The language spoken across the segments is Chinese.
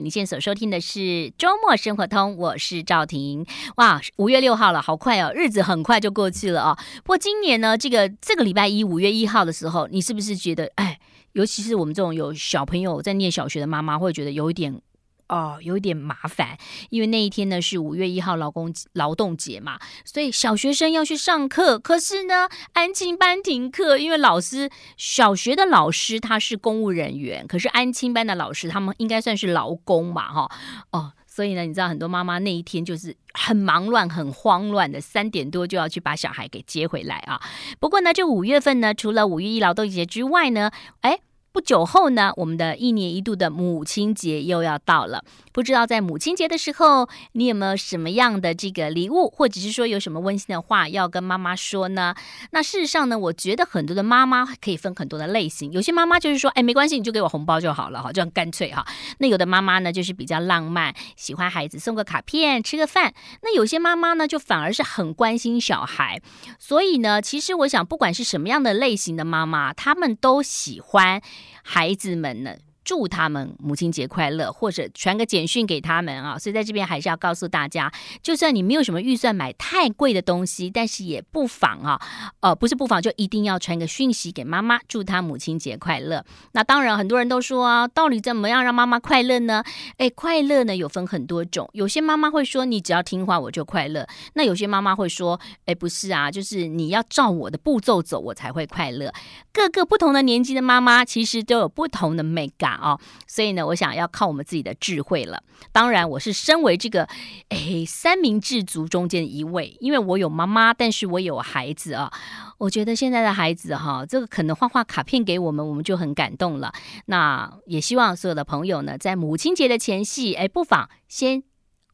你现在所收听的是《周末生活通》，我是赵婷。哇，五月六号了，好快哦，日子很快就过去了哦。不过今年呢，这个这个礼拜一，五月一号的时候，你是不是觉得，哎，尤其是我们这种有小朋友在念小学的妈妈，会觉得有一点。哦，有一点麻烦，因为那一天呢是五月一号劳工劳动节嘛，所以小学生要去上课。可是呢，安亲班停课，因为老师小学的老师他是公务人员，可是安亲班的老师他们应该算是劳工嘛，哈哦，所以呢，你知道很多妈妈那一天就是很忙乱、很慌乱的，三点多就要去把小孩给接回来啊。不过呢，这五月份呢，除了五月一劳动节之外呢，哎。不久后呢，我们的一年一度的母亲节又要到了。不知道在母亲节的时候，你有没有什么样的这个礼物，或者是说有什么温馨的话要跟妈妈说呢？那事实上呢，我觉得很多的妈妈可以分很多的类型。有些妈妈就是说，哎，没关系，你就给我红包就好了，哈，就很干脆哈。那有的妈妈呢，就是比较浪漫，喜欢孩子送个卡片，吃个饭。那有些妈妈呢，就反而是很关心小孩。所以呢，其实我想，不管是什么样的类型的妈妈，她们都喜欢孩子们呢。祝他们母亲节快乐，或者传个简讯给他们啊！所以在这边还是要告诉大家，就算你没有什么预算买太贵的东西，但是也不妨啊，呃，不是不妨，就一定要传个讯息给妈妈，祝她母亲节快乐。那当然，很多人都说啊，到底怎么样让妈妈快乐呢？诶，快乐呢有分很多种，有些妈妈会说，你只要听话我就快乐。那有些妈妈会说，诶，不是啊，就是你要照我的步骤走，我才会快乐。各个不同的年纪的妈妈，其实都有不同的美感。哦，所以呢，我想要靠我们自己的智慧了。当然，我是身为这个诶三明治族中间一位，因为我有妈妈，但是我有孩子啊。我觉得现在的孩子哈，这个可能画画卡片给我们，我们就很感动了。那也希望所有的朋友呢，在母亲节的前夕，诶，不妨先。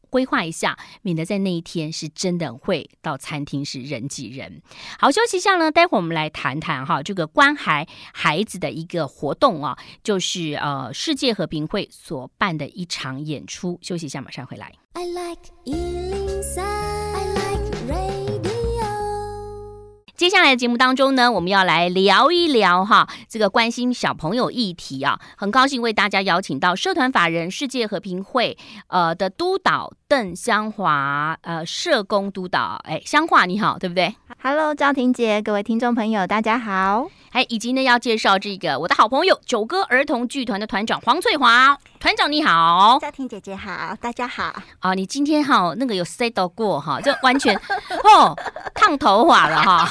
规划一下，免得在那一天是真的会到餐厅是人挤人。好，休息一下呢，待会儿我们来谈谈哈，这个关怀孩子的一个活动啊，就是呃世界和平会所办的一场演出。休息一下，马上回来。I like 103, I like rain. 接下来的节目当中呢，我们要来聊一聊哈，这个关心小朋友议题啊，很高兴为大家邀请到社团法人世界和平会呃的督导邓香华呃社工督导，哎，香华你好，对不对？？Hello，赵婷姐，各位听众朋友，大家好。哎，以及呢要介绍这个我的好朋友九歌儿童剧团的团长黄翠华，团长你好，赵婷姐姐好，大家好。啊，你今天哈那个有 set 到过哈，就完全 哦烫头发了哈，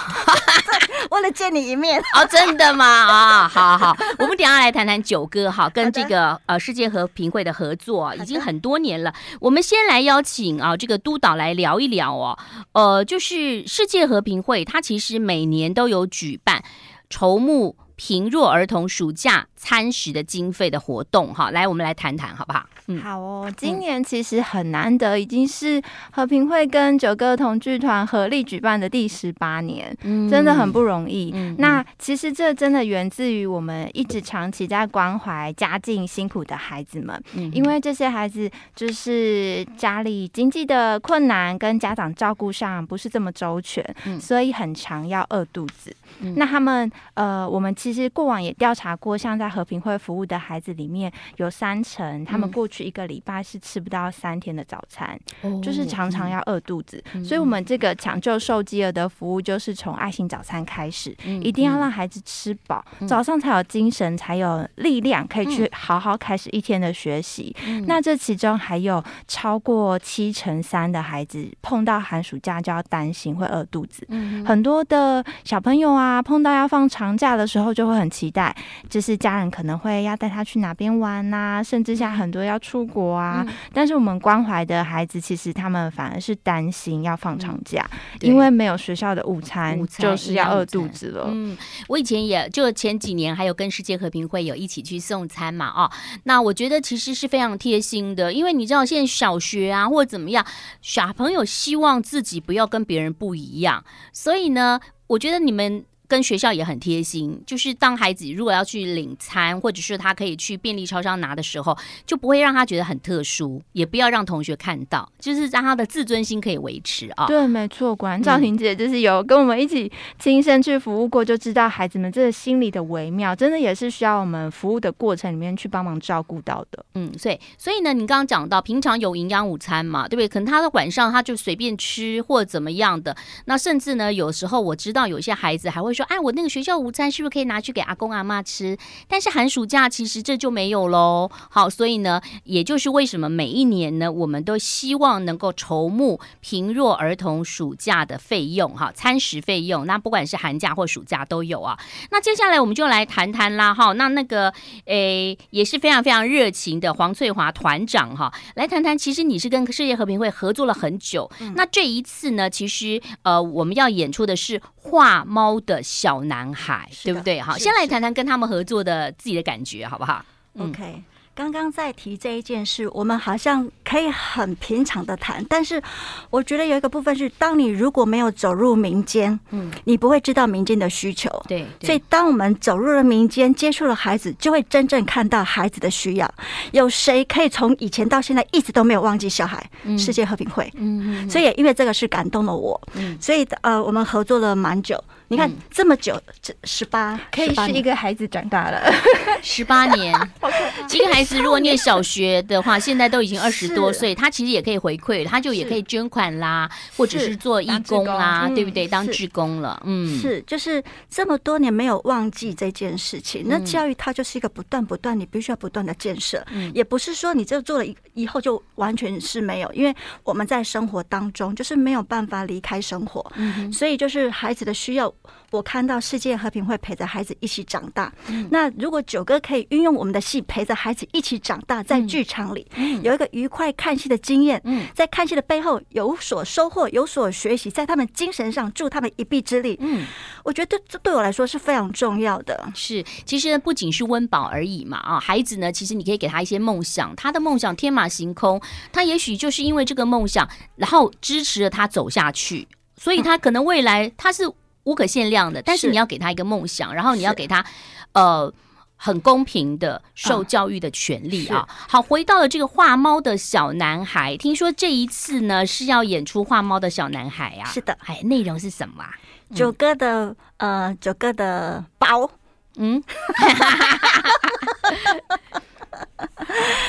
为了见你一面 哦，真的吗？啊，好好，我们等下来谈谈九歌哈，跟这个呃世界和平会的合作已经很多年了。我们先来邀请啊这个督导来聊一聊哦，呃，就是世界和平会，它其实每年都有举办。筹募贫弱儿童暑假餐食的经费的活动，哈，来，我们来谈谈，好不好？嗯，好哦。今年其实很难得，已经是和平会跟九歌儿童剧团合力举办的第十八年，嗯，真的很不容易。嗯，那其实这真的源自于我们一直长期在关怀家境辛苦的孩子们，嗯，因为这些孩子就是家里经济的困难跟家长照顾上不是这么周全，嗯，所以很常要饿肚子。嗯，那他们呃，我们其实过往也调查过，像在和平会服务的孩子里面，有三成他们过去一个礼拜是吃不到三天的早餐，嗯、就是常常要饿肚子。嗯、所以，我们这个抢救受饥饿的服务，就是从爱心早餐开始，嗯、一定要让孩子吃饱，嗯、早上才有精神，才有力量，可以去好好开始一天的学习。嗯、那这其中还有超过七成三的孩子碰到寒暑假就要担心会饿肚子。嗯、很多的小朋友啊，碰到要放长假的时候，就会很期待，就是家人可能会要带他去哪边玩呐、啊，甚至像很多要出国啊。嗯、但是我们关怀的孩子，其实他们反而是担心要放长假，嗯、因为没有学校的午餐，就是要饿肚子了。嗯，我以前也就前几年还有跟世界和平会有一起去送餐嘛，哦，那我觉得其实是非常贴心的，因为你知道现在小学啊或者怎么样，小朋友希望自己不要跟别人不一样，所以呢，我觉得你们。跟学校也很贴心，就是当孩子如果要去领餐，或者是他可以去便利超商拿的时候，就不会让他觉得很特殊，也不要让同学看到，就是让他的自尊心可以维持啊。对，没错，果然赵婷姐就是有跟我们一起亲身去服务过，就知道孩子们这个心理的微妙，真的也是需要我们服务的过程里面去帮忙照顾到的。嗯，所以所以呢，你刚刚讲到平常有营养午餐嘛，对不对？可能他的晚上他就随便吃或者怎么样的，那甚至呢，有时候我知道有些孩子还会说，哎，我那个学校午餐是不是可以拿去给阿公阿妈吃？但是寒暑假其实这就没有喽。好，所以呢，也就是为什么每一年呢，我们都希望能够筹募贫弱儿童暑假的费用，哈，餐食费用。那不管是寒假或暑假都有啊。那接下来我们就来谈谈啦，哈，那那个，诶，也是非常非常热情的黄翠华团长哈，来谈谈，其实你是跟世界和平会合作了很久，嗯、那这一次呢，其实呃，我们要演出的是画猫的小男孩，对不对？好，先来谈谈跟他们合作的自己的感觉，好不好？OK。刚刚在提这一件事，我们好像可以很平常的谈，但是我觉得有一个部分是，当你如果没有走入民间，嗯，你不会知道民间的需求。对，所以当我们走入了民间，接触了孩子，就会真正看到孩子的需要。有谁可以从以前到现在一直都没有忘记小孩？世界和平会，嗯，所以也因为这个是感动了我，嗯，所以呃，我们合作了蛮久。你看这么久，这十八可以是一个孩子长大了，十八年，一个孩子如果念小学的话，现在都已经二十多岁，他其实也可以回馈，他就也可以捐款啦，或者是做义工啦，对不对？当志工了，嗯，是，就是这么多年没有忘记这件事情。那教育它就是一个不断不断，你必须要不断的建设，也不是说你这做了以后就完全是没有，因为我们在生活当中就是没有办法离开生活，所以就是孩子的需要。我看到世界和平会陪着孩子一起长大。那如果九哥可以运用我们的戏陪着孩子一起长大，在剧场里有一个愉快看戏的经验，在看戏的背后有所收获、有所学习，在他们精神上助他们一臂之力。嗯，我觉得这对我来说是非常重要的。是，其实不仅是温饱而已嘛啊，孩子呢，其实你可以给他一些梦想，他的梦想天马行空，他也许就是因为这个梦想，然后支持了他走下去，所以他可能未来他是。无可限量的，但是你要给他一个梦想，然后你要给他，呃，很公平的受教育的权利啊。好，回到了这个画猫的小男孩，听说这一次呢是要演出画猫的小男孩啊。是的，哎，内容是什么啊？九哥的，呃，九哥的包，嗯。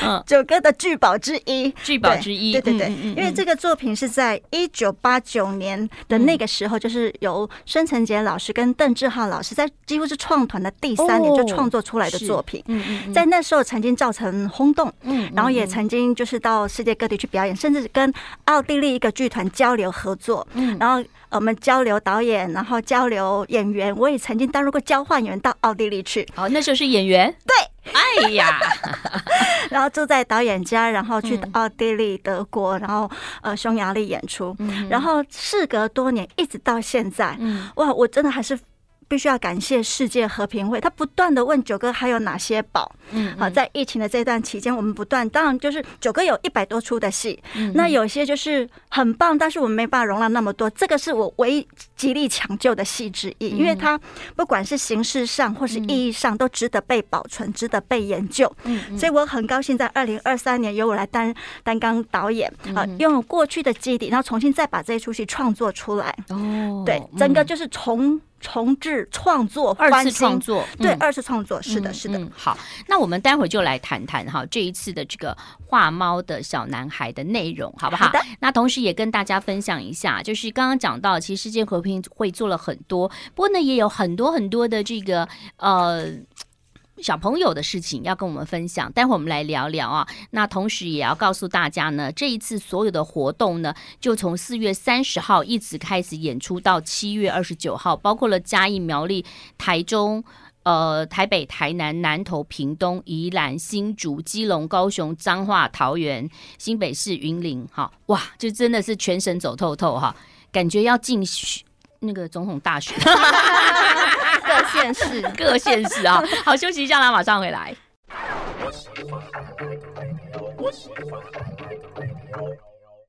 嗯，九哥的聚宝之一，聚宝之一，对对对，因为这个作品是在一九八九年的那个时候，就是由孙承杰老师跟邓志浩老师在几乎是创团的第三年就创作出来的作品。在那时候曾经造成轰动，嗯，然后也曾经就是到世界各地去表演，甚至跟奥地利一个剧团交流合作，嗯，然后我们交流导演，然后交流演员，我也曾经担任过交换员到奥地利去。哦，那时候是演员，对。哎呀，然后住在导演家，然后去奥地利、德国，然后呃匈牙利演出，然后事隔多年，一直到现在，哇，我真的还是。必须要感谢世界和平会，他不断的问九哥还有哪些宝。嗯，好，在疫情的这段期间，我们不断，当然就是九哥有一百多出的戏，那有些就是很棒，但是我们没办法容纳那么多。这个是我唯一极力抢救的戏之一，因为它不管是形式上或是意义上都值得被保存，值得被研究。嗯，所以我很高兴在二零二三年由我来担担纲导演，啊，用过去的基底，然后重新再把这一出戏创作出来。哦，对，整个就是从。重置创作，二次创作，对，二次创作，是的，是的。好，那我们待会就来谈谈哈，这一次的这个画猫的小男孩的内容，好不好？好的。那同时也跟大家分享一下，就是刚刚讲到，其实世界和平会做了很多，不过呢，也有很多很多的这个呃。小朋友的事情要跟我们分享，待会儿我们来聊聊啊。那同时也要告诉大家呢，这一次所有的活动呢，就从四月三十号一直开始演出到七月二十九号，包括了嘉义、苗栗、台中、呃台北、台南、南投、屏东、宜兰、新竹、基隆、高雄、彰化、桃园、新北市、云林。哈，哇，就真的是全省走透透哈，感觉要进那个总统大选。各县市，各县市啊！好，休息一下啦，马上回来。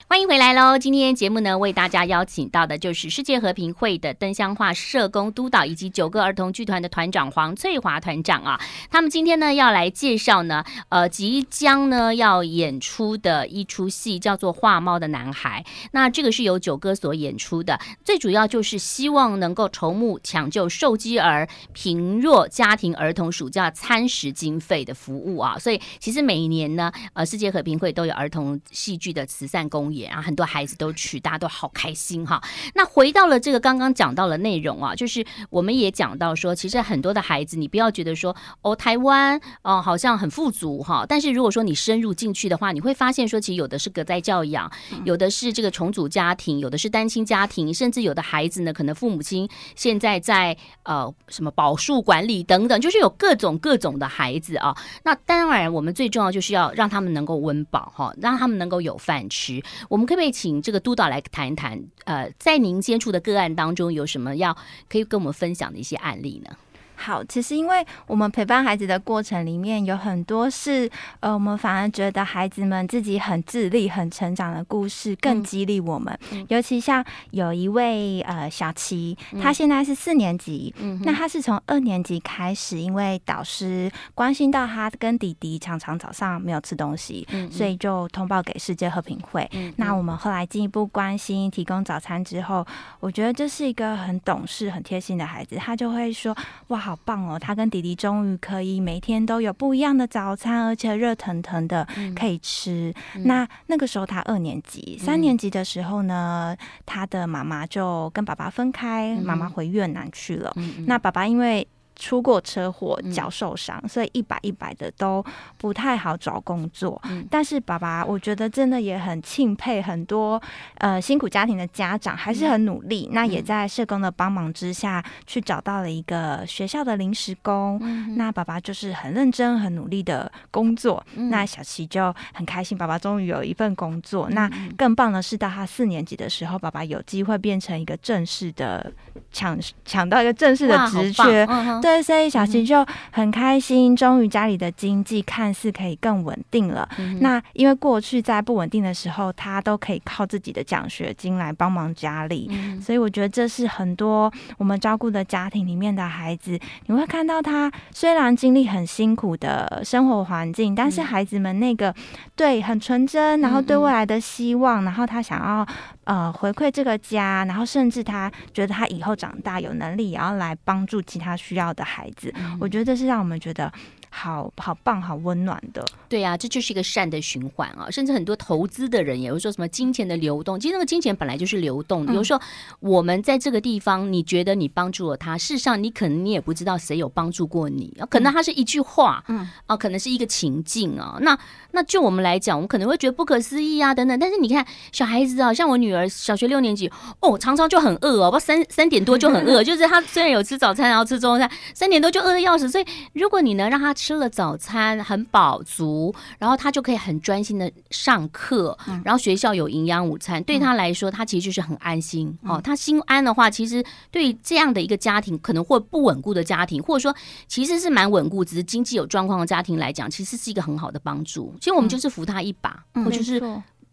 欢迎回来喽！今天节目呢，为大家邀请到的就是世界和平会的灯箱画社工督导以及九歌儿童剧团的团长黄翠华团长啊。他们今天呢要来介绍呢，呃，即将呢要演出的一出戏叫做《画猫的男孩》。那这个是由九歌所演出的，最主要就是希望能够筹募抢救受饥儿贫弱家庭儿童暑假餐食经费的服务啊。所以其实每一年呢，呃，世界和平会都有儿童戏剧的慈善公益演。啊，很多孩子都去，大家都好开心哈。那回到了这个刚刚讲到的内容啊，就是我们也讲到说，其实很多的孩子，你不要觉得说哦，台湾哦好像很富足哈，但是如果说你深入进去的话，你会发现说，其实有的是隔代教养，有的是这个重组家庭，有的是单亲家庭，甚至有的孩子呢，可能父母亲现在在呃什么保树管理等等，就是有各种各种的孩子啊。那当然，我们最重要就是要让他们能够温饱哈，让他们能够有饭吃。我们可不可以请这个督导来谈一谈？呃，在您接触的个案当中，有什么要可以跟我们分享的一些案例呢？好，其实因为我们陪伴孩子的过程里面有很多是，呃，我们反而觉得孩子们自己很自立、很成长的故事更激励我们。嗯、尤其像有一位呃小琪，他现在是四年级，嗯、那他是从二年级开始，因为导师关心到他跟弟弟常常早上没有吃东西，嗯、所以就通报给世界和平会。嗯、那我们后来进一步关心，提供早餐之后，我觉得这是一个很懂事、很贴心的孩子，他就会说哇。好棒哦！他跟弟弟终于可以每天都有不一样的早餐，而且热腾腾的可以吃。嗯、那那个时候他二年级，三年级的时候呢，嗯、他的妈妈就跟爸爸分开，妈妈回越南去了。嗯、那爸爸因为出过车祸，脚受伤，嗯、所以一百一百的都不太好找工作。嗯、但是爸爸，我觉得真的也很钦佩很多呃辛苦家庭的家长，还是很努力。嗯、那也在社工的帮忙之下去找到了一个学校的临时工。嗯、那爸爸就是很认真、很努力的工作。嗯、那小琪就很开心，爸爸终于有一份工作。嗯、那更棒的是，到他四年级的时候，爸爸有机会变成一个正式的抢抢到一个正式的职缺。对，所以小琪就很开心，终于家里的经济看似可以更稳定了。嗯、那因为过去在不稳定的时候，他都可以靠自己的奖学金来帮忙家里，嗯、所以我觉得这是很多我们照顾的家庭里面的孩子，你会看到他虽然经历很辛苦的生活环境，但是孩子们那个对很纯真，然后对未来的希望，然后他想要呃回馈这个家，然后甚至他觉得他以后长大有能力也要来帮助其他需要的孩子，我觉得这是让我们觉得。好好棒，好温暖的。对呀、啊，这就是一个善的循环啊！甚至很多投资的人也会说什么金钱的流动，其实那个金钱本来就是流动的。有时候我们在这个地方，你觉得你帮助了他，事实上你可能你也不知道谁有帮助过你啊。可能他是一句话，嗯啊，可能是一个情境啊。那那就我们来讲，我们可能会觉得不可思议啊，等等。但是你看小孩子啊，像我女儿小学六年级，哦，常常就很饿哦，不三三点多就很饿，就是他虽然有吃早餐，然后吃中餐，三点多就饿的要死。所以如果你能让他吃了早餐很饱足，然后他就可以很专心的上课，然后学校有营养午餐，对他来说，他其实就是很安心哦。他心安的话，其实对这样的一个家庭，可能或不稳固的家庭，或者说其实是蛮稳固，只是经济有状况的家庭来讲，其实是一个很好的帮助。其实我们就是扶他一把，或就是。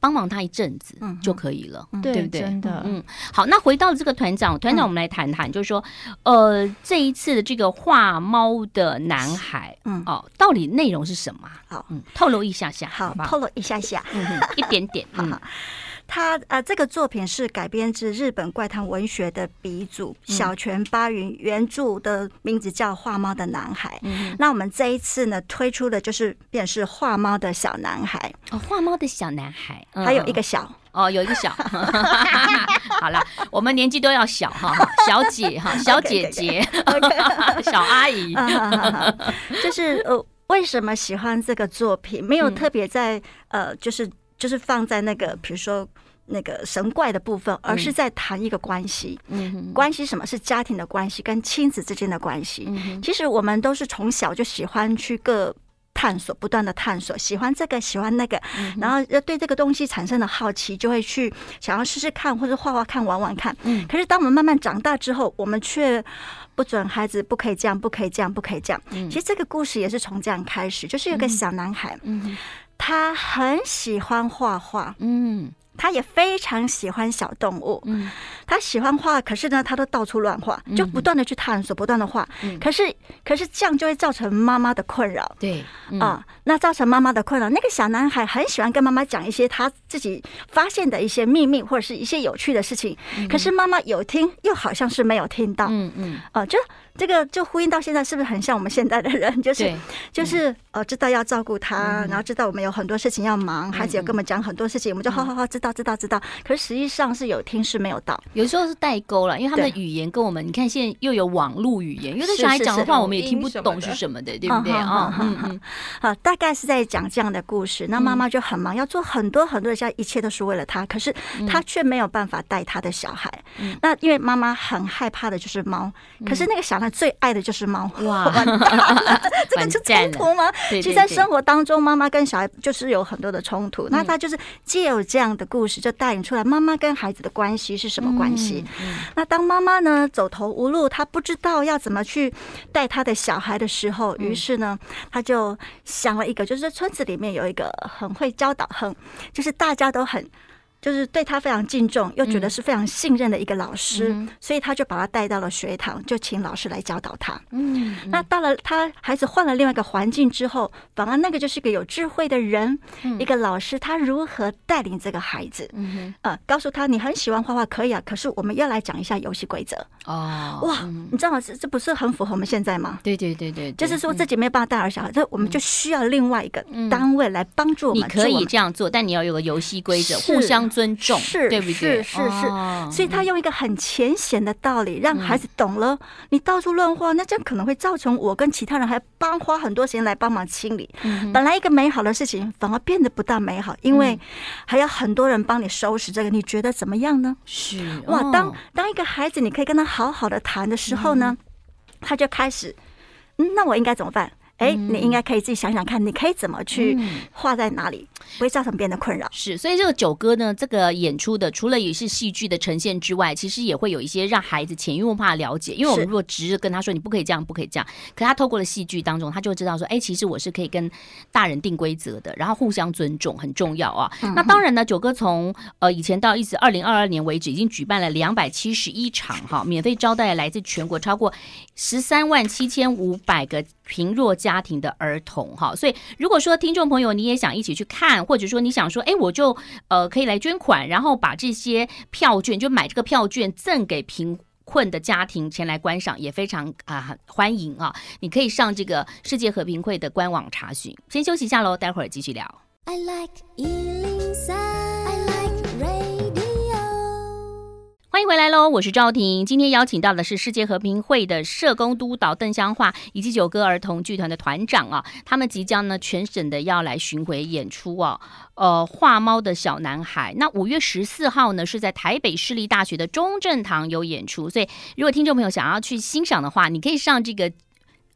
帮忙他一阵子就可以了，嗯、对不对？真的，嗯，好，那回到这个团长，团长，我们来谈谈，就是说，呃，这一次的这个画猫的男孩，嗯，哦，到底内容是什么？好，嗯，透露一下下，好，好好？透露一下下，嗯、一点点，嗯。他呃，这个作品是改编自日本怪谈文学的鼻祖小泉八云原著的名字叫《画猫的男孩》。嗯，那我们这一次呢，推出的就是便是画猫的小男孩。哦，画猫的小男孩，还有一个小哦，有一个小。好了，我们年纪都要小哈，小姐哈，小姐姐.小阿姨。就是呃，为什么喜欢这个作品？没有特别在呃，就是。就是放在那个，比如说那个神怪的部分，而是在谈一个关系。嗯，关系什么是家庭的关系，跟亲子之间的关系。嗯，其实我们都是从小就喜欢去各探索，不断的探索，喜欢这个，喜欢那个，然后要对这个东西产生了好奇，就会去想要试试看，或者画画看，玩玩看。嗯，可是当我们慢慢长大之后，我们却不准孩子不可以这样，不可以这样，不可以这样。嗯，其实这个故事也是从这样开始，就是有个小男孩。嗯。他很喜欢画画，嗯，他也非常喜欢小动物，嗯，他喜欢画，可是呢，他都到处乱画，就不断的去探索，不断的画，嗯，可是可是这样就会造成妈妈的困扰，对，啊，那造成妈妈的困扰。那个小男孩很喜欢跟妈妈讲一些他自己发现的一些秘密或者是一些有趣的事情，可是妈妈有听，又好像是没有听到，嗯嗯，啊，就。这个就呼应到现在，是不是很像我们现在的人？就是就是呃，知道要照顾他，然后知道我们有很多事情要忙，孩子有跟我们讲很多事情，我们就好好好知道知道知道。可是实际上是有听是没有到，有时候是代沟了，因为他们的语言跟我们，你看现在又有网络语言，有的小孩讲的话我们也听不懂是什么的，对不对？啊？嗯嗯，好，大概是在讲这样的故事。那妈妈就很忙，要做很多很多的，像一切都是为了他，可是他却没有办法带他的小孩。那因为妈妈很害怕的就是猫，可是那个小孩最爱的就是。猫哇，这个就冲突吗？其实，在生活当中，妈妈跟小孩就是有很多的冲突。那他就是借有这样的故事，就带领出来妈妈跟孩子的关系是什么关系。那当妈妈呢走投无路，她不知道要怎么去带她的小孩的时候，于是呢，她就想了一个，就是村子里面有一个很会教导，很就是大家都很。就是对他非常敬重，又觉得是非常信任的一个老师，嗯、所以他就把他带到了学堂，就请老师来教导他。嗯，那到了他孩子换了另外一个环境之后，反而那个就是一个有智慧的人，嗯、一个老师，他如何带领这个孩子？嗯哼，呃，告诉他你很喜欢画画，可以啊，可是我们要来讲一下游戏规则。哦，哇，你知道吗？这这不是很符合我们现在吗？对对对对，就是说自己没有办法带儿小孩，这我们就需要另外一个单位来帮助我们。你可以这样做，但你要有个游戏规则，互相。尊重是，对不对？是是是，所以他用一个很浅显的道理让孩子懂了。你到处乱画，那这样可能会造成我跟其他人还帮花很多时间来帮忙清理。本来一个美好的事情，反而变得不大美好，因为还有很多人帮你收拾这个。你觉得怎么样呢？是哇，当当一个孩子，你可以跟他好好的谈的时候呢，他就开始，那我应该怎么办？哎，你应该可以自己想想看，你可以怎么去画在哪里，不会造成别人的困扰。是，所以这个九哥呢，这个演出的除了也是戏剧的呈现之外，其实也会有一些让孩子潜移默化了解。因为我们如果直着跟他说你不可以这样，不可以这样，可他透过了戏剧当中，他就会知道说，哎，其实我是可以跟大人定规则的，然后互相尊重很重要啊。那当然呢，九哥从呃以前到一直二零二二年为止，已经举办了两百七十一场哈，免费招待来自全国超过十三万七千五百个。贫弱家庭的儿童，哈，所以如果说听众朋友你也想一起去看，或者说你想说，哎，我就呃可以来捐款，然后把这些票券就买这个票券赠给贫困的家庭前来观赏，也非常啊、欢迎啊！你可以上这个世界和平会的官网查询。先休息一下喽，待会儿继续聊。I like 欢迎回来喽！我是赵婷，今天邀请到的是世界和平会的社工督导邓香化，以及九歌儿童剧团的团长啊，他们即将呢全省的要来巡回演出哦。呃，画猫的小男孩，那五月十四号呢是在台北市立大学的中正堂有演出，所以如果听众朋友想要去欣赏的话，你可以上这个。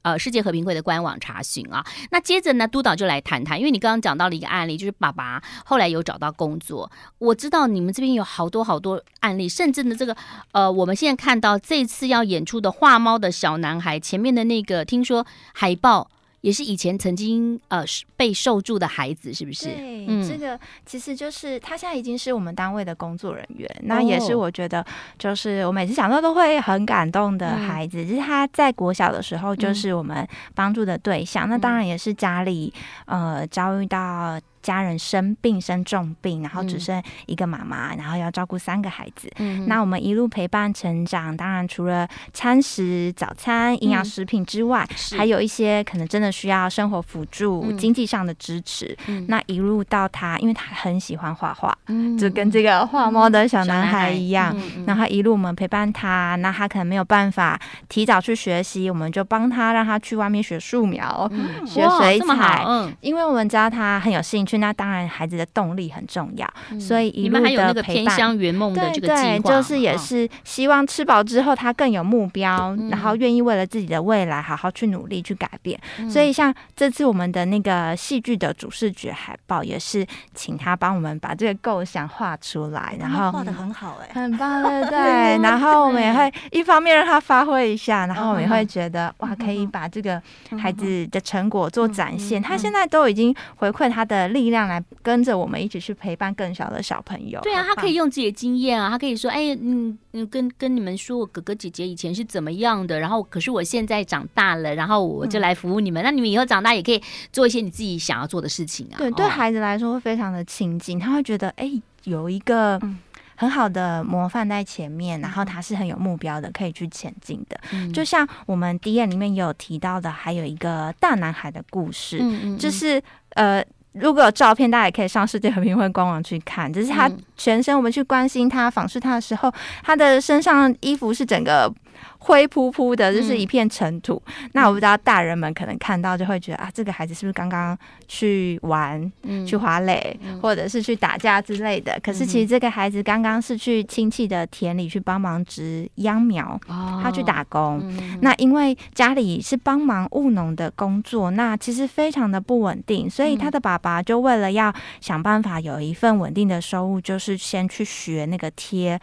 呃，世界和平会的官网查询啊。那接着呢，督导就来谈谈，因为你刚刚讲到了一个案例，就是爸爸后来有找到工作。我知道你们这边有好多好多案例，甚至呢，这个呃，我们现在看到这次要演出的画猫的小男孩前面的那个，听说海报。也是以前曾经呃被受助的孩子，是不是？对，嗯、这个其实就是他现在已经是我们单位的工作人员，哦、那也是我觉得就是我每次想到都会很感动的孩子。就、嗯、是他在国小的时候就是我们帮助的对象，嗯、那当然也是家里呃遭遇到。家人生病生重病，然后只剩一个妈妈，然后要照顾三个孩子。嗯，那我们一路陪伴成长，当然除了餐食、早餐、营养食品之外，还有一些可能真的需要生活辅助、经济上的支持。那一路到他，因为他很喜欢画画，就跟这个画猫的小男孩一样。然后一路我们陪伴他，那他可能没有办法提早去学习，我们就帮他让他去外面学素描、学水彩。嗯，因为我们知道他很有兴趣。去那当然，孩子的动力很重要，嗯、所以一路的陪伴，圆梦的这个计划，对对，就是也是希望吃饱之后他更有目标，嗯、然后愿意为了自己的未来好好去努力去改变。嗯、所以像这次我们的那个戏剧的主视觉海报，也是请他帮我们把这个构想画出来，然后画的很好哎、欸，很棒 对对。然后我们也会一方面让他发挥一下，然后我们也会觉得哇，可以把这个孩子的成果做展现。他现在都已经回馈他的。力量来跟着我们一起去陪伴更小的小朋友。对啊，他可以用自己的经验啊，他可以说，哎，嗯嗯，跟跟你们说，我哥哥姐姐以前是怎么样的，然后可是我现在长大了，然后我就来服务你们。嗯、那你们以后长大也可以做一些你自己想要做的事情啊。对，对孩子来说会非常的亲近，他会觉得，哎，有一个。嗯很好的模范在前面，然后他是很有目标的，可以去前进的。嗯、就像我们 D N 里面有提到的，还有一个大男孩的故事，嗯嗯嗯就是呃，如果有照片，大家也可以上世界和平会官网去看。就是他全身，我们去关心他、访视他的时候，他的身上衣服是整个。灰扑扑的，就是一片尘土。嗯、那我不知道大人们可能看到就会觉得啊，这个孩子是不是刚刚去玩、嗯、去滑垒，嗯、或者是去打架之类的？可是其实这个孩子刚刚是去亲戚的田里去帮忙植秧苗，哦、他去打工。嗯、那因为家里是帮忙务农的工作，那其实非常的不稳定，所以他的爸爸就为了要想办法有一份稳定的收入，就是先去学那个贴。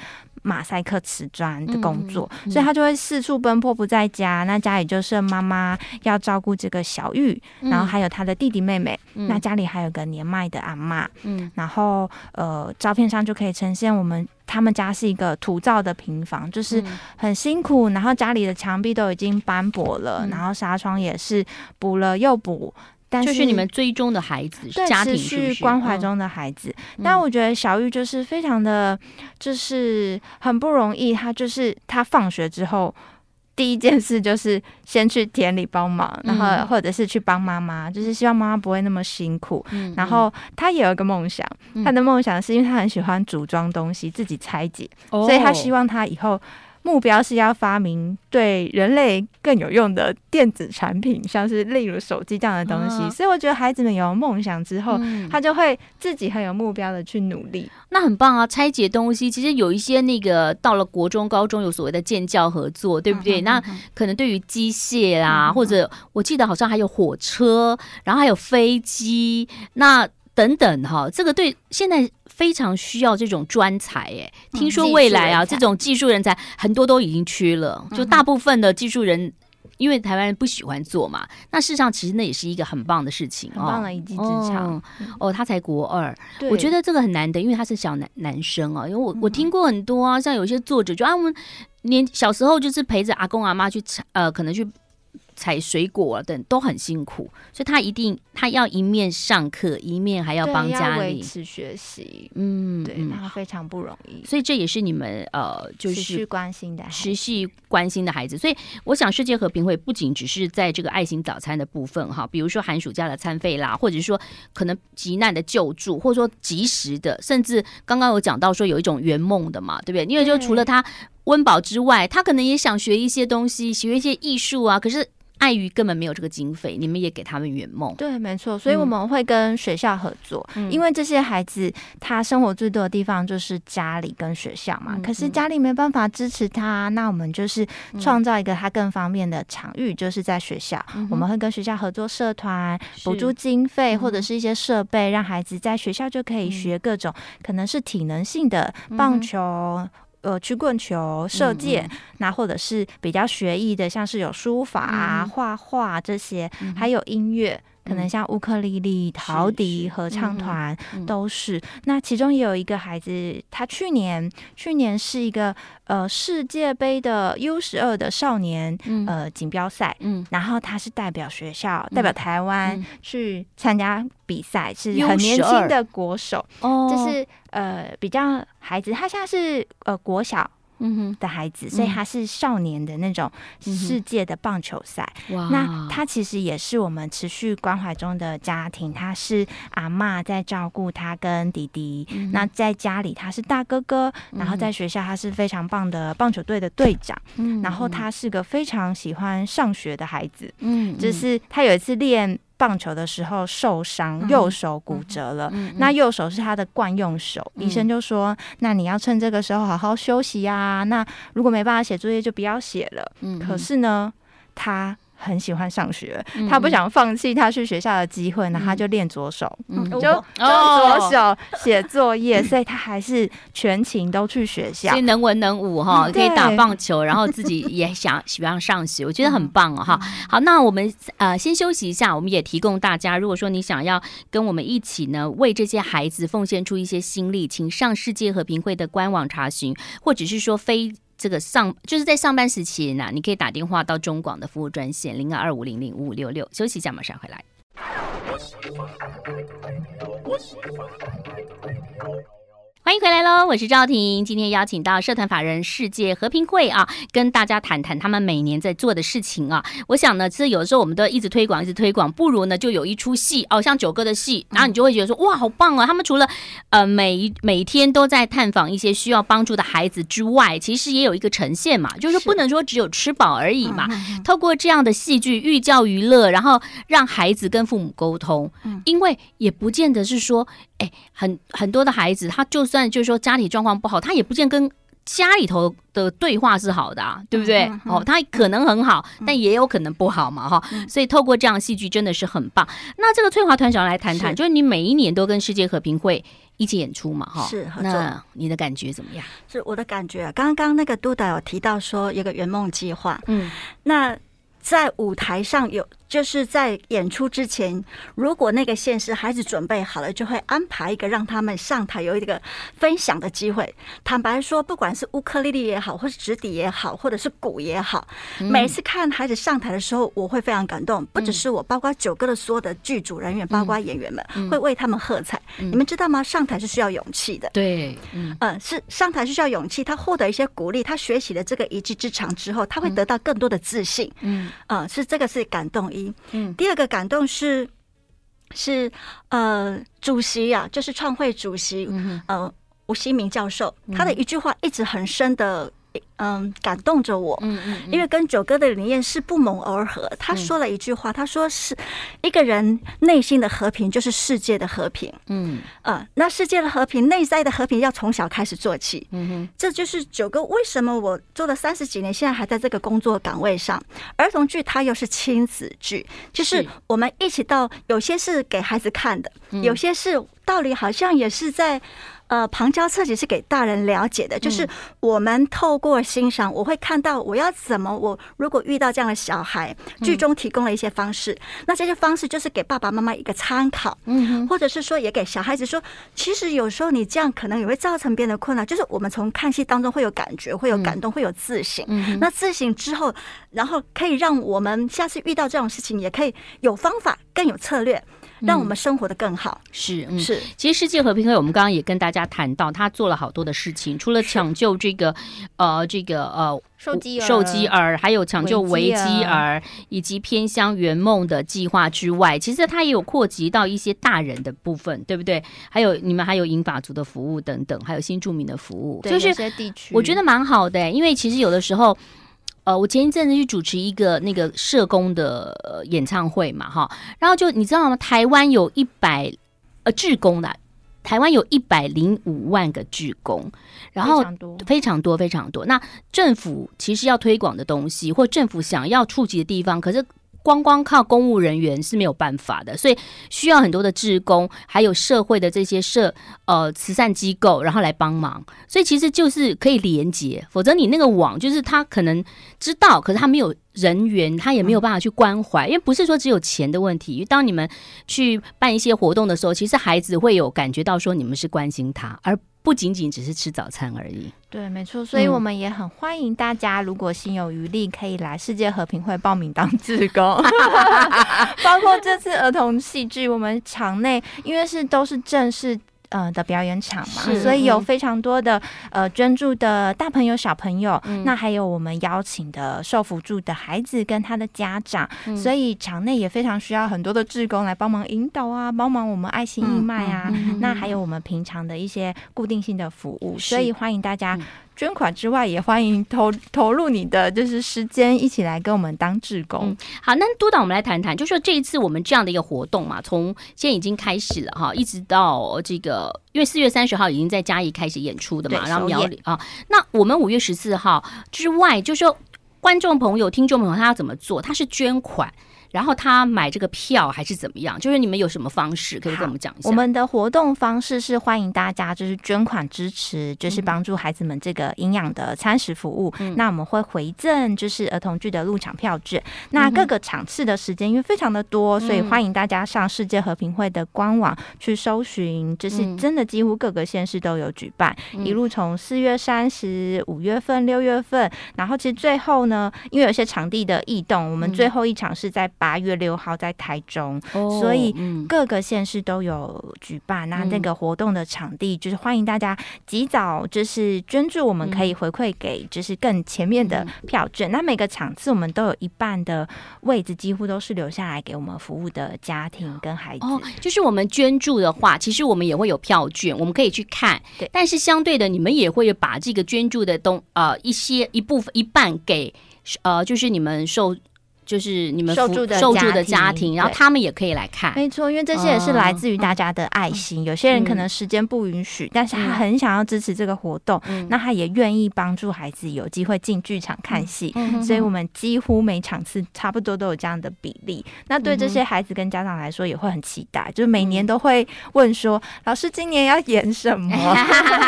马赛克瓷砖的工作，嗯嗯、所以他就会四处奔波不在家。那家里就剩妈妈要照顾这个小玉，嗯、然后还有他的弟弟妹妹。嗯、那家里还有个年迈的阿妈。嗯，然后呃，照片上就可以呈现我们他们家是一个土造的平房，就是很辛苦。然后家里的墙壁都已经斑驳了，嗯、然后纱窗也是补了又补。但是，就是你们追踪的孩子，对，家庭是关怀中的孩子。嗯、但我觉得小玉就是非常的，就是很不容易。他就是他放学之后第一件事就是先去田里帮忙，嗯、然后或者是去帮妈妈，就是希望妈妈不会那么辛苦。嗯、然后他也有一个梦想，嗯、他的梦想是因为他很喜欢组装东西，自己拆解，哦、所以他希望他以后。目标是要发明对人类更有用的电子产品，像是例如手机这样的东西。啊、所以我觉得孩子们有梦想之后，嗯、他就会自己很有目标的去努力。那很棒啊！拆解东西，其实有一些那个到了国中、高中有所谓的建教合作，对不对？嗯、那可能对于机械啊，嗯、或者我记得好像还有火车，然后还有飞机，那。等等哈，这个对现在非常需要这种专才哎，听说未来啊，这种技术人才很多都已经缺了，就大部分的技术人，因为台湾人不喜欢做嘛，那事实上其实那也是一个很棒的事情，很棒的一技之长。哦。他才国二，我觉得这个很难得，因为他是小男男生啊，因为我我听过很多啊，像有些作者就啊，我们年小时候就是陪着阿公阿妈去呃，可能去。采水果等都很辛苦，所以他一定他要一面上课，一面还要帮家里维持学习。嗯，对，他非常不容易。所以这也是你们呃，就是持续关心的持续关心的孩子。所以我想，世界和平会不仅只是在这个爱心早餐的部分哈，比如说寒暑假的餐费啦，或者说可能急难的救助，或者说及时的，甚至刚刚有讲到说有一种圆梦的嘛，对不对？因为就除了他温饱之外，他可能也想学一些东西，学一些艺术啊，可是。碍于根本没有这个经费，你们也给他们圆梦。对，没错，所以我们会跟学校合作，嗯、因为这些孩子他生活最多的地方就是家里跟学校嘛。嗯、可是家里没办法支持他，那我们就是创造一个他更方便的场域，嗯、就是在学校。嗯、我们会跟学校合作社团，补助经费或者是一些设备，让孩子在学校就可以学各种可能是体能性的棒球。嗯呃，曲棍球、射箭，那、或者是比较学艺的，像是有书法啊、画画、嗯、这些，嗯、还有音乐。可能像乌克丽丽、陶笛、合唱团都是。那其中也有一个孩子，他去年去年是一个呃世界杯的 U 十二的少年呃锦标赛，嗯，然后他是代表学校代表台湾去参加比赛，是很年轻的国手，哦，就是呃比较孩子，他现在是呃国小。的孩子，所以他是少年的那种世界的棒球赛。哇，那他其实也是我们持续关怀中的家庭。他是阿嬷在照顾他跟弟弟。嗯、那在家里他是大哥哥，然后在学校他是非常棒的棒球队的队长。嗯，然后他是个非常喜欢上学的孩子。嗯，就是他有一次练。棒球的时候受伤，右手骨折了。嗯嗯嗯、那右手是他的惯用手，嗯、医生就说：“那你要趁这个时候好好休息呀、啊。那如果没办法写作业，就不要写了。嗯”可是呢，他很喜欢上学，嗯、他不想放弃他去学校的机会，那、嗯、他就练左手，嗯、就左手写作业，所以他还是全勤都去学校，所以能文能武哈，可以打棒球，然后自己也想喜欢上学，我觉得很棒哈。好，那我们呃先休息一下，我们也提供大家，如果说你想要跟我们一起呢，为这些孩子奉献出一些心力，请上世界和平会的官网查询，或者是说非。这个上就是在上班时期呢，你可以打电话到中广的服务专线零二二五零零五五六六，休息一下，马上回来。欢迎回来喽，我是赵婷。今天邀请到社团法人世界和平会啊，跟大家谈谈他们每年在做的事情啊。我想呢，其实有的时候我们都一直推广，一直推广，不如呢就有一出戏哦，像九哥的戏，然后你就会觉得说哇，好棒啊！他们除了呃每每天都在探访一些需要帮助的孩子之外，其实也有一个呈现嘛，就是不能说只有吃饱而已嘛。透过这样的戏剧寓教于乐，然后让孩子跟父母沟通，因为也不见得是说。哎，很很多的孩子，他就算就是说家里状况不好，他也不见跟家里头的对话是好的啊，对不对？嗯嗯、哦，他可能很好，嗯、但也有可能不好嘛，哈、嗯。所以透过这样戏剧真的是很棒。那这个翠华团想要来谈谈，是就是你每一年都跟世界和平会一起演出嘛，哈。是，那你的感觉怎么样？是我的感觉，刚刚那个督导有提到说有个圆梦计划，嗯，那在舞台上有。就是在演出之前，如果那个县市孩子准备好了，就会安排一个让他们上台有一个分享的机会。坦白说，不管是乌克丽丽也好，或是直笛也好，或者是鼓也好，每次看孩子上台的时候，我会非常感动。不只是我，包括九哥的所有的剧组人员，包括演员们，会为他们喝彩。你们知道吗？上台是需要勇气的。对，嗯，是上台是需要勇气。他获得一些鼓励，他学习了这个一技之长之后，他会得到更多的自信。嗯，嗯，是这个是感动。一，嗯，第二个感动是，是呃，主席呀、啊，就是创会主席，嗯、呃，吴新明教授，他的一句话一直很深的。嗯，感动着我，嗯嗯，因为跟九哥的理念是不谋而合。他说了一句话，他说是一个人内心的和平就是世界的和平，嗯，呃，那世界的和平，内在的和平要从小开始做起，嗯哼，这就是九哥为什么我做了三十几年，现在还在这个工作岗位上。儿童剧它又是亲子剧，就是我们一起到，有些是给孩子看的，有些是道理好像也是在。呃，旁敲侧击是给大人了解的，就是我们透过欣赏，我会看到我要怎么，我如果遇到这样的小孩，剧中提供了一些方式，那这些方式就是给爸爸妈妈一个参考，嗯，或者是说也给小孩子说，其实有时候你这样可能也会造成别人的困扰，就是我们从看戏当中会有感觉，会有感动，会有自省，那自省之后，然后可以让我们下次遇到这种事情，也可以有方法，更有策略。让我们生活的更好。嗯、是，嗯，是。其实世界和平会，我们刚刚也跟大家谈到，他做了好多的事情，除了抢救这个，呃，这个呃，受饥受饥儿，还有抢救维基儿，以及偏乡圆梦的计划之外，其实他也有扩及到一些大人的部分，对不对？还有你们还有银法族的服务等等，还有新住民的服务，就是地区，我觉得蛮好的，因为其实有的时候。呃，我前一阵子去主持一个那个社工的演唱会嘛，哈，然后就你知道吗？台湾有一百呃志工的，台湾有一百零五万个志工，然后非常多非常多非常多。那政府其实要推广的东西，或政府想要触及的地方，可是。光光靠公务人员是没有办法的，所以需要很多的职工，还有社会的这些社呃慈善机构，然后来帮忙。所以其实就是可以连接，否则你那个网就是他可能知道，可是他没有人员，他也没有办法去关怀。因为不是说只有钱的问题，因为当你们去办一些活动的时候，其实孩子会有感觉到说你们是关心他，而。不仅仅只是吃早餐而已。对，没错，所以我们也很欢迎大家，如果心有余力，可以来世界和平会报名当志工。包括这次儿童戏剧，我们场内因为是都是正式。呃的表演场嘛，所以有非常多的呃捐助的大朋友小朋友，嗯、那还有我们邀请的受辅助的孩子跟他的家长，嗯、所以场内也非常需要很多的志工来帮忙引导啊，帮忙我们爱心义卖啊，嗯嗯嗯、那还有我们平常的一些固定性的服务，所以欢迎大家。捐款之外，也欢迎投投入你的就是时间，一起来跟我们当志工。嗯、好，那督导，我们来谈谈，就说这一次我们这样的一个活动嘛，从现在已经开始了哈，一直到这个，因为四月三十号已经在嘉义开始演出的嘛，然后苗栗啊，那我们五月十四号之外，就说。观众朋友、听众朋友，他要怎么做？他是捐款。然后他买这个票还是怎么样？就是你们有什么方式可以跟我们讲一下？我们的活动方式是欢迎大家就是捐款支持，就是帮助孩子们这个营养的餐食服务。嗯、那我们会回赠就是儿童剧的入场票券。嗯、那各个场次的时间因为非常的多，所以欢迎大家上世界和平会的官网去搜寻，就是真的几乎各个县市都有举办，嗯、一路从四月三十、五月份、六月份，然后其实最后呢，因为有些场地的异动，我们最后一场是在八月六号在台中，哦、所以各个县市都有举办。嗯、那那个活动的场地就是欢迎大家及早就是捐助，我们可以回馈给就是更前面的票券。嗯、那每个场次我们都有一半的位置，几乎都是留下来给我们服务的家庭跟孩子。哦，就是我们捐助的话，其实我们也会有票券，我们可以去看。对，但是相对的，你们也会把这个捐助的东呃一些一部分一半给呃，就是你们受。就是你们受助的受助的家庭，然后他们也可以来看。没错，因为这些也是来自于大家的爱心。有些人可能时间不允许，但是他很想要支持这个活动，那他也愿意帮助孩子有机会进剧场看戏。所以我们几乎每场次差不多都有这样的比例。那对这些孩子跟家长来说也会很期待，就是每年都会问说：“老师，今年要演什么？”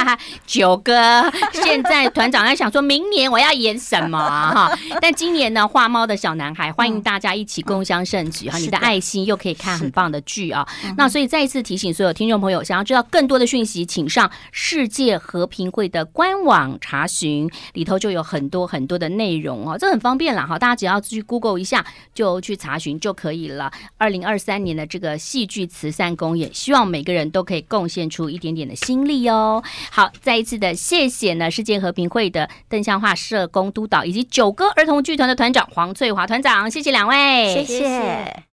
九哥，现在团长在想说明年我要演什么哈？但今年呢，画猫的小男孩。欢迎大家一起共襄盛举哈！你的爱心又可以看很棒的剧啊。那所以再一次提醒所有听众朋友，想要知道更多的讯息，请上世界和平会的官网查询，里头就有很多很多的内容哦。这很方便了哈，大家只要去 Google 一下就去查询就可以了。二零二三年的这个戏剧慈善公演，希望每个人都可以贡献出一点点的心力哦。好，再一次的谢谢呢，世界和平会的邓香化社工督导以及九歌儿童剧团的团长黄翠华团长。谢谢两位，谢谢。